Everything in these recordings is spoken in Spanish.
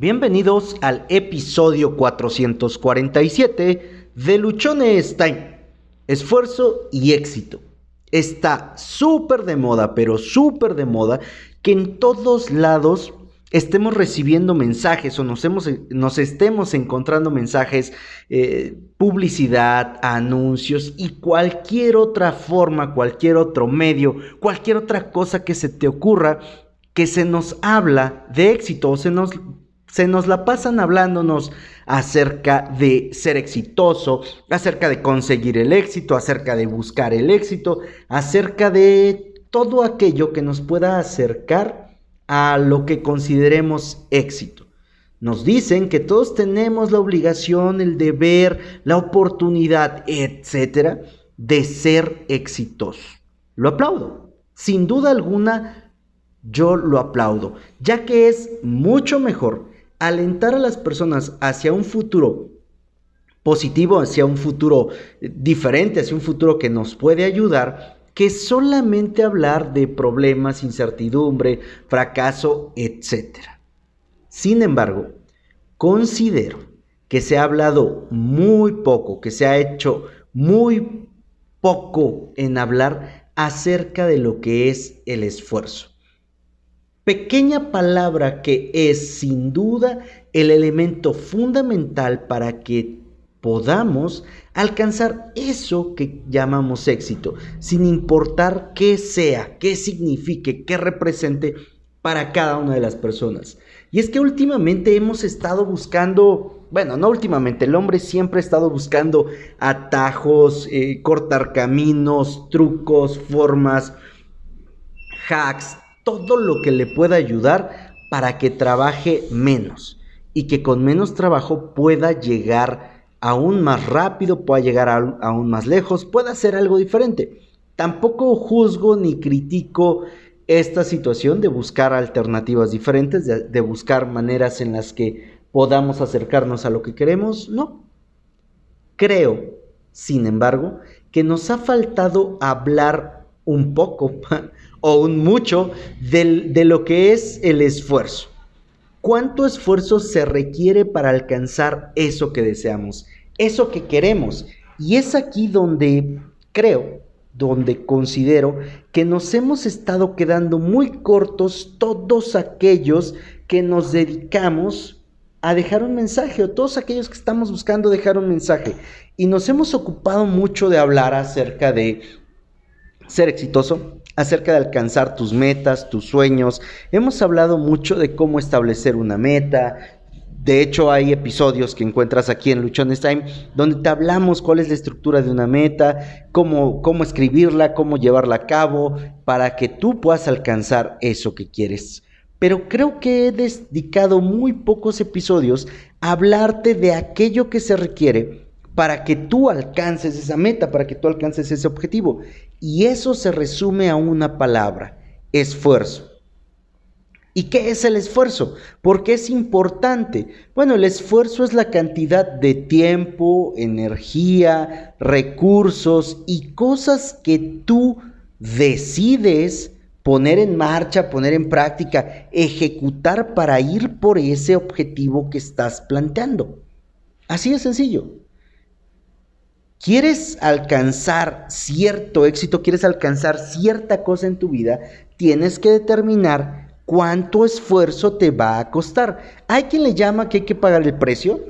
Bienvenidos al episodio 447 de Luchones Time. Esfuerzo y éxito. Está súper de moda, pero súper de moda, que en todos lados estemos recibiendo mensajes o nos, estemos encontrando mensajes, eh, publicidad, anuncios y cualquier otra forma, cualquier otro medio, cualquier otra cosa que se te ocurra que se nos habla de éxito o se nos se nos la pasan hablándonos acerca de ser exitoso, acerca de conseguir el éxito, acerca de buscar el éxito, acerca de todo aquello que nos pueda acercar a lo que consideremos éxito. Nos dicen que todos tenemos la obligación, el deber, la oportunidad, etcétera, de ser exitosos. Lo aplaudo. Sin duda alguna, yo lo aplaudo, ya que es mucho mejor alentar a las personas hacia un futuro positivo, hacia un futuro diferente, hacia un futuro que nos puede ayudar, que solamente hablar de problemas, incertidumbre, fracaso, etc. Sin embargo, considero que se ha hablado muy poco, que se ha hecho muy poco en hablar acerca de lo que es el esfuerzo pequeña palabra que es sin duda el elemento fundamental para que podamos alcanzar eso que llamamos éxito, sin importar qué sea, qué signifique, qué represente para cada una de las personas. Y es que últimamente hemos estado buscando, bueno, no últimamente, el hombre siempre ha estado buscando atajos, eh, cortar caminos, trucos, formas, hacks, todo lo que le pueda ayudar para que trabaje menos y que con menos trabajo pueda llegar aún más rápido, pueda llegar aún más lejos, pueda hacer algo diferente. Tampoco juzgo ni critico esta situación de buscar alternativas diferentes, de, de, buscar maneras en las que podamos acercarnos a lo que queremos, no. Creo, sin embargo, que nos ha faltado hablar un poco o un mucho de lo que es el esfuerzo. ¿Cuánto esfuerzo se requiere para alcanzar eso que deseamos, eso que queremos? Y es aquí donde creo, donde considero que nos hemos estado quedando muy cortos todos aquellos que nos dedicamos a dejar un mensaje, o todos aquellos que estamos buscando dejar un mensaje. Y nos hemos ocupado mucho de hablar acerca de ser exitoso, acerca de alcanzar tus metas, tus sueños. Hemos hablado mucho de cómo establecer una meta. De hecho, hay episodios que encuentras aquí en Luchones Time donde te hablamos cuál es la estructura de una meta, cómo, cómo escribirla, cómo llevarla a cabo, para que tú puedas alcanzar eso que quieres. Pero creo que he dedicado muy pocos episodios a hablarte de aquello que se requiere para que tú alcances esa meta, para que tú alcances ese objetivo. Y eso se resume a una palabra, esfuerzo. ¿Y qué es el esfuerzo? Porque es importante. Bueno, el esfuerzo es la cantidad de tiempo, energía, recursos y cosas que tú decides poner en marcha, poner en práctica, ejecutar para ir por ese objetivo que estás planteando. Así de sencillo quieres alcanzar cierto éxito, quieres alcanzar cierta cosa en tu vida, tienes que determinar cuánto esfuerzo te va a costar. Hay quien le llama que hay que pagar el precio.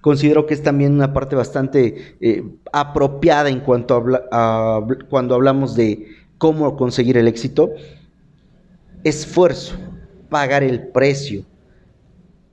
Considero que es también una parte bastante eh, apropiada en cuanto a, cuando hablamos de cómo conseguir el éxito. Esfuerzo, pagar el precio,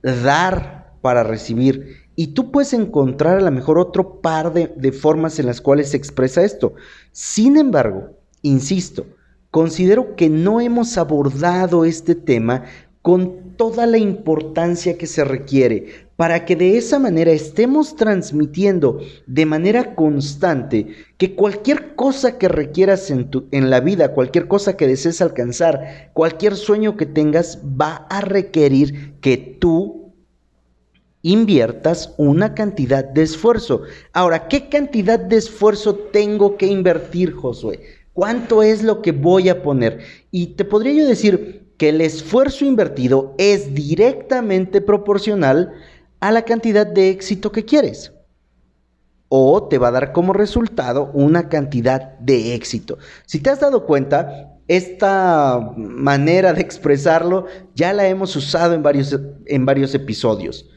dar para recibir y tú puedes encontrar a lo mejor otro par de, formas en las cuales se expresa esto. Sin embargo, insisto, considero que no hemos abordado este tema con toda la importancia que se requiere para que de esa manera estemos transmitiendo de manera constante que cualquier cosa que requieras en, tu, en la vida, cualquier cosa que desees alcanzar, cualquier sueño que tengas, va a requerir que tú inviertas una cantidad de esfuerzo. Ahora, ¿qué cantidad de esfuerzo tengo que invertir, Josué? ¿Cuánto es lo que voy a poner? Y te podría yo decir, que el esfuerzo invertido es directamente proporcional a la cantidad de éxito que quieres. O te va a dar como resultado una cantidad de éxito. Si te has dado cuenta, esta manera de expresarlo ya la hemos usado en varios, en varios episodios.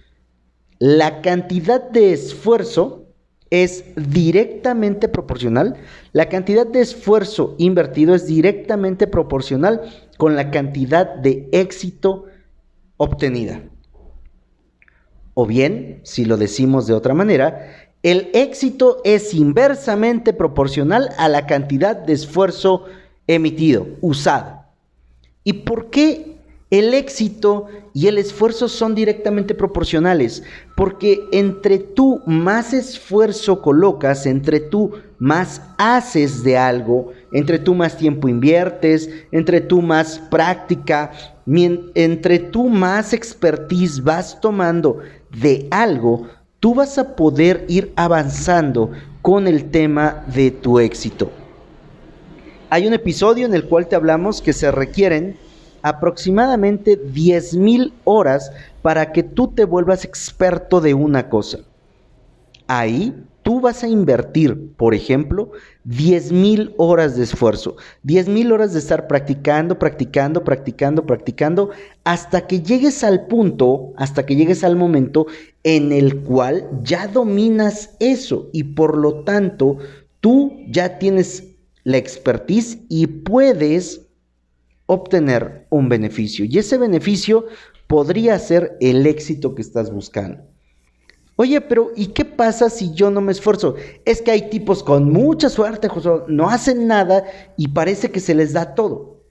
La cantidad de esfuerzo es directamente proporcional. La cantidad de esfuerzo invertido es directamente proporcional con la cantidad de éxito obtenida. O bien, si lo decimos de otra manera, el éxito es inversamente proporcional a la cantidad de esfuerzo emitido, usado. ¿Y por qué el éxito y el esfuerzo son directamente proporcionales? Porque entre tú más esfuerzo colocas, entre tú más haces de algo, entre tú más tiempo inviertes, entre tú más práctica, entre tú más expertise vas tomando de algo, tú vas a poder ir avanzando con el tema de tu éxito. Hay un episodio en el cual te hablamos que se requieren aproximadamente 10.000 horas para que tú te vuelvas experto de una cosa. Ahí tú vas a invertir, por ejemplo, 10.000 horas de esfuerzo, 10.000 horas de estar practicando, practicando, practicando, practicando, hasta que llegues al punto, hasta que llegues al momento en el cual ya dominas eso y por lo tanto tú ya tienes la expertise y puedes obtener un beneficio. Y ese beneficio podría ser el éxito que estás buscando. Oye, pero ¿y qué pasa si yo no me esfuerzo? Es que hay tipos con mucha suerte, José, no hacen nada y parece que se les da todo.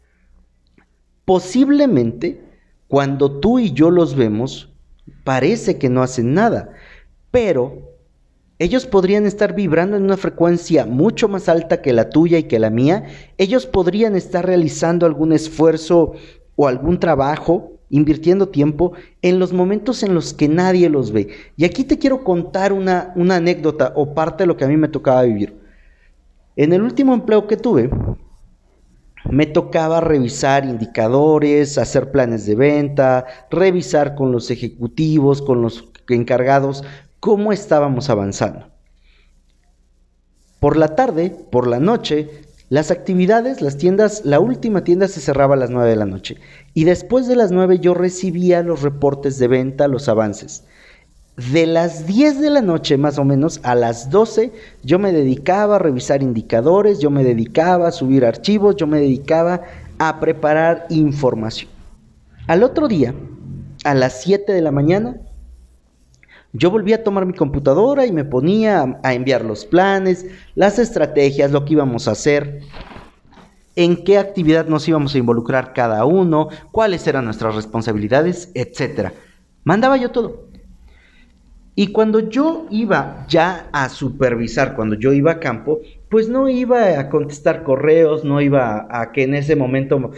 Posiblemente, cuando tú y yo los vemos, parece que no hacen nada, pero ellos podrían estar vibrando en una frecuencia mucho más alta que la tuya y que la mía. Ellos podrían estar realizando algún esfuerzo o algún trabajo, invirtiendo tiempo en los momentos en los que nadie los ve. Y aquí te quiero contar una, anécdota o parte de lo que a mí me tocaba vivir. En el último empleo que tuve, me tocaba revisar indicadores, hacer planes de venta, revisar con los ejecutivos, con los encargados cómo estábamos avanzando. Por la tarde, por la noche, las actividades, las tiendas, la última tienda se cerraba a las 9 de la noche y después de las 9 yo recibía los reportes de venta, los avances. De las 10 de la noche más o menos a las 12 yo me dedicaba a revisar indicadores, yo me dedicaba a subir archivos, yo me dedicaba a preparar información. Al otro día, a las 7 de la mañana, yo volví a tomar mi computadora y me ponía a, enviar los planes, las estrategias, lo que íbamos a hacer, en qué actividad nos íbamos a involucrar cada uno, cuáles eran nuestras responsabilidades, etc. Mandaba yo todo. Y cuando yo iba ya a supervisar, cuando yo iba a campo, pues no iba a contestar correos, no iba a, que en ese momento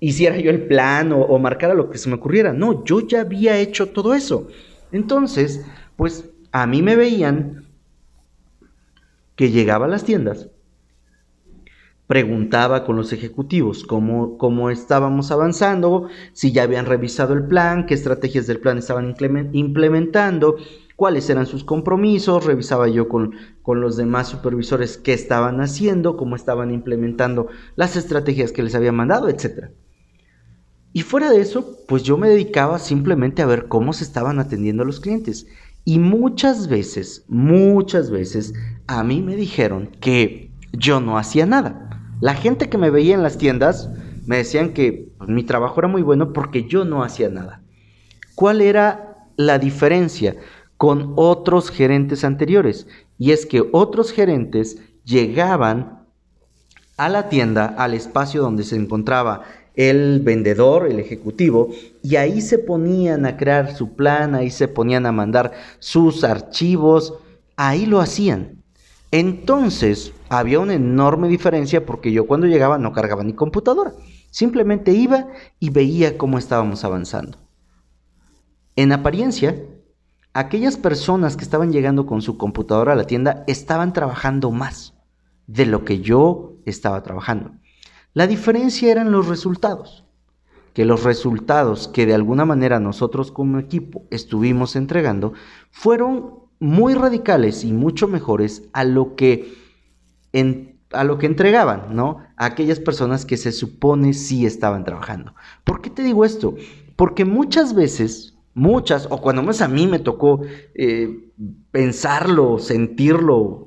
hiciera yo el plan o, o marcara lo que se me ocurriera. No, yo ya había hecho todo eso. Entonces, pues a mí me veían que llegaba a las tiendas, preguntaba con los ejecutivos cómo, cómo, estábamos avanzando, si ya habían revisado el plan, qué estrategias del plan estaban implementando, cuáles eran sus compromisos, revisaba yo con, con los demás supervisores qué estaban haciendo, cómo estaban implementando las estrategias que les había mandado, etcétera. Y fuera de eso, pues yo me dedicaba simplemente a ver cómo se estaban atendiendo a los clientes. Y muchas veces, muchas veces, a mí me dijeron que yo no hacía nada. La gente que me veía en las tiendas me decían que pues, mi trabajo era muy bueno porque yo no hacía nada. ¿Cuál era la diferencia con otros gerentes anteriores? Y es que otros gerentes llegaban a la tienda, al espacio donde se encontraba el vendedor, el ejecutivo, y ahí se ponían a crear su plan, ahí se ponían a mandar sus archivos, ahí lo hacían. Entonces había una enorme diferencia porque yo cuando llegaba no cargaba ni computadora, simplemente iba y veía cómo estábamos avanzando. En apariencia, aquellas personas que estaban llegando con su computadora a la tienda estaban trabajando más de lo que yo estaba trabajando. La diferencia eran los resultados. que los resultados que de alguna manera nosotros como equipo estuvimos entregando fueron muy radicales y mucho mejores a lo que, a lo que entregaban, ¿no? A aquellas personas que se supone sí estaban trabajando. ¿Por qué te digo esto? Porque muchas veces, muchas, o cuando más a mí me tocó eh, pensarlo, sentirlo,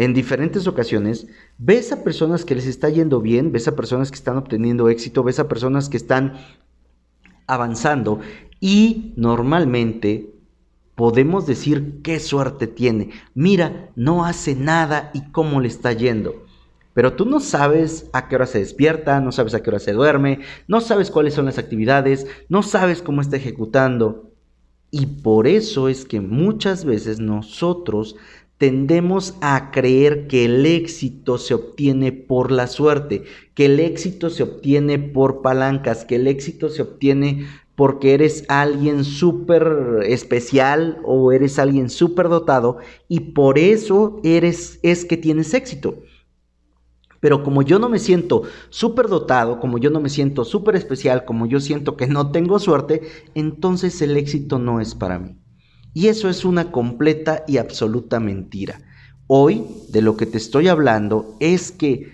en diferentes ocasiones, ves a personas que les está yendo bien, ves a personas que están obteniendo éxito, ves a personas que están avanzando y normalmente podemos decir qué suerte tiene. Mira, no hace nada y cómo le está yendo. Pero tú no sabes a qué hora se despierta, no sabes a qué hora se duerme, no sabes cuáles son las actividades, no sabes cómo está ejecutando. Y por eso es que muchas veces nosotros tendemos a creer que el éxito se obtiene por la suerte, que el éxito se obtiene por palancas, que el éxito se obtiene porque eres alguien súper especial o eres alguien súper dotado y por eso eres es que tienes éxito. Pero como yo no me siento súper dotado, como yo no me siento súper especial, como yo siento que no tengo suerte, entonces el éxito no es para mí. Y eso es una completa y absoluta mentira. Hoy de lo que te estoy hablando es que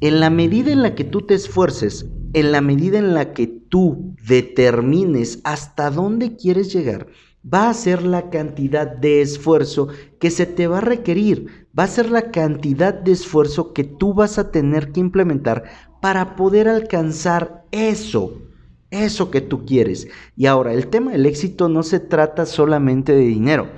en la medida en la que tú te esfuerces, en la medida en la que tú determines hasta dónde quieres llegar, va a ser la cantidad de esfuerzo que se te va a requerir, va a ser la cantidad de esfuerzo que tú vas a tener que implementar para poder alcanzar eso eso que tú quieres. Y ahora, el tema del éxito no se trata solamente de dinero.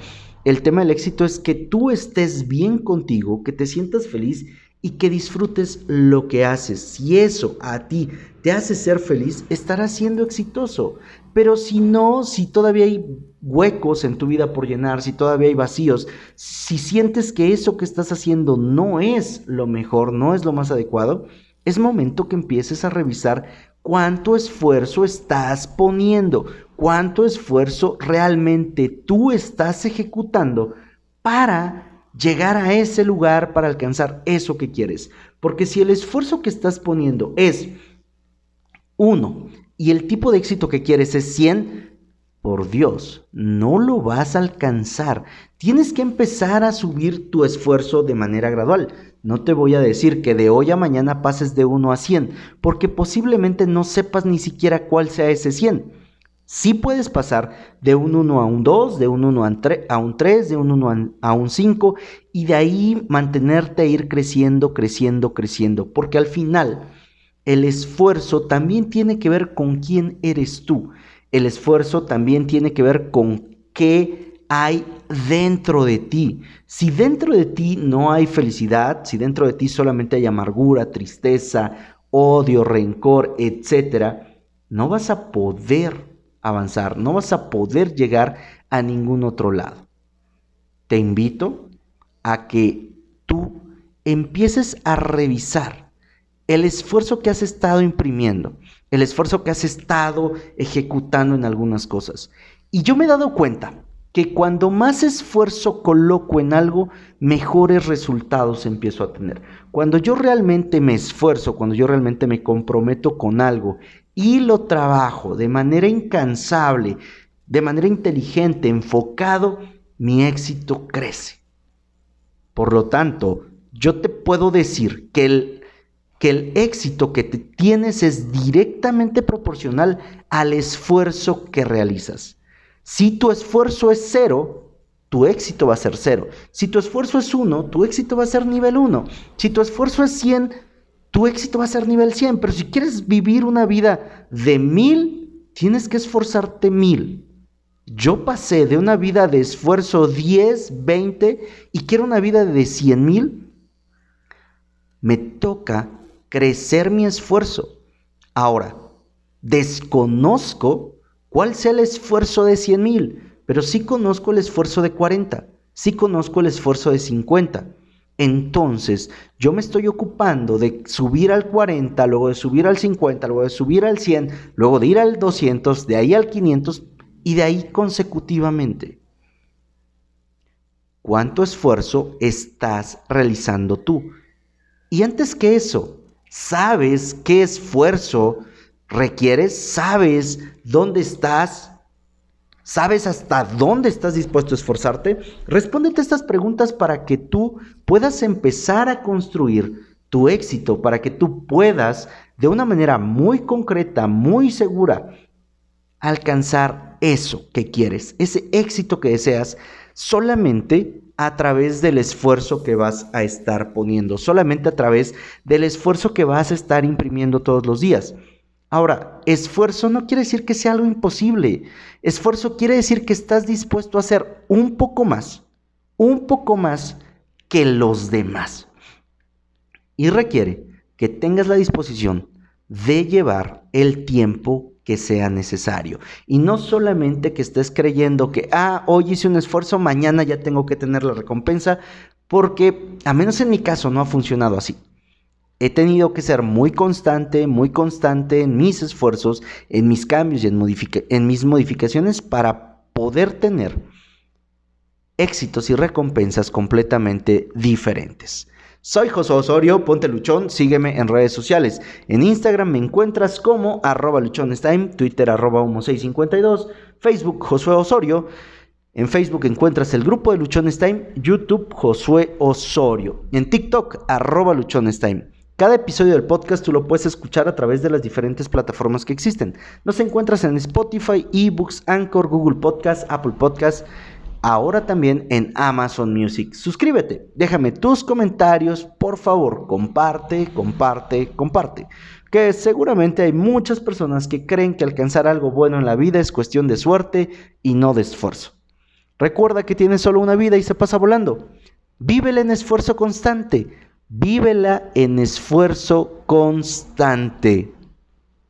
El tema del éxito es que tú estés bien contigo, que te sientas feliz y que disfrutes lo que haces. Si eso a ti te hace ser feliz, estarás siendo exitoso. Pero si no, si todavía hay huecos en tu vida por llenar, si todavía hay vacíos, si sientes que eso que estás haciendo no es lo mejor, no es lo más adecuado, es momento que empieces a revisar cuánto esfuerzo estás poniendo, cuánto esfuerzo realmente tú estás ejecutando para llegar a ese lugar, para alcanzar eso que quieres. Porque si el esfuerzo que estás poniendo es uno y el tipo de éxito que quieres es 100, por Dios, no lo vas a alcanzar. Tienes que empezar a subir tu esfuerzo de manera gradual. No te voy a decir que de hoy a mañana pases de 1 a 100, porque posiblemente no sepas ni siquiera cuál sea ese 100. Sí puedes pasar de un 1 a un 2, de un 1 a un 3, de un 1 a un 5 y de ahí mantenerte a ir creciendo, creciendo, creciendo, porque al final el esfuerzo también tiene que ver con quién eres tú. El esfuerzo también tiene que ver con qué hay dentro de ti. Si dentro de ti no hay felicidad, si dentro de ti solamente hay amargura, tristeza, odio, rencor, etcétera, no vas a poder avanzar, no vas a poder llegar a ningún otro lado. Te invito a que tú empieces a revisar el esfuerzo que has estado imprimiendo, el esfuerzo que has estado ejecutando en algunas cosas. Y yo me he dado cuenta que cuando más esfuerzo coloco en algo, mejores resultados empiezo a tener. Cuando yo realmente me esfuerzo, cuando yo realmente me comprometo con algo y lo trabajo de manera incansable, de manera inteligente, enfocado, mi éxito crece. Por lo tanto, yo te puedo decir que el, que el éxito que tienes es directamente proporcional al esfuerzo que realizas. Si tu esfuerzo es cero, tu éxito va a ser cero. Si tu esfuerzo es uno, tu éxito va a ser nivel uno. Si tu esfuerzo es 100, tu éxito va a ser nivel 100. Pero si quieres vivir una vida de mil, tienes que esforzarte mil. Yo pasé de una vida de esfuerzo 10, 20 y quiero una vida de 100 mil. Me toca crecer mi esfuerzo. Ahora, desconozco cuál sea el esfuerzo de 100 mil, pero sí conozco el esfuerzo de 40, sí conozco el esfuerzo de 50. Entonces, yo me estoy ocupando de subir al 40, luego de subir al 50, luego de subir al 100, luego de ir al 200, de ahí al 500 y de ahí consecutivamente. ¿Cuánto esfuerzo estás realizando tú? Y antes que eso, ¿sabes qué esfuerzo requieres? ¿Sabes dónde estás? ¿Sabes hasta dónde estás dispuesto a esforzarte? Respóndete estas preguntas para que tú puedas empezar a construir tu éxito, para que tú puedas de una manera muy concreta, muy segura, alcanzar eso que quieres, ese éxito que deseas, solamente a través del esfuerzo que vas a estar poniendo, solamente a través del esfuerzo que vas a estar imprimiendo todos los días. Ahora, esfuerzo no quiere decir que sea algo imposible. Esfuerzo quiere decir que estás dispuesto a hacer un poco más, un poco más que los demás. Y requiere que tengas la disposición de llevar el tiempo que sea necesario. Y no solamente que estés creyendo que, ah, hoy hice un esfuerzo, mañana ya tengo que tener la recompensa, porque, a menos en mi caso, no ha funcionado así he tenido que ser muy constante, muy constante en mis esfuerzos, en mis cambios y en, mis modificaciones para poder tener éxitos y recompensas completamente diferentes. Soy José Osorio, ponte luchón, sígueme en redes sociales. En Instagram me encuentras como arroba luchonestime, Twitter arroba humo652, Facebook Josué Osorio. En Facebook encuentras el grupo de Luchones Time, YouTube Josué Osorio. En TikTok arroba Luchones. Cada episodio del podcast tú lo puedes escuchar a través de las diferentes plataformas que existen. Nos encuentras en Spotify, eBooks, Anchor, Google Podcast, Apple Podcast, ahora también en Amazon Music. Suscríbete, déjame tus comentarios, por favor, comparte, comparte, comparte. Que seguramente hay muchas personas que creen que alcanzar algo bueno en la vida es cuestión de suerte y no de esfuerzo. Recuerda que tienes solo una vida y se pasa volando. Vívela en esfuerzo constante Vívela en esfuerzo constante.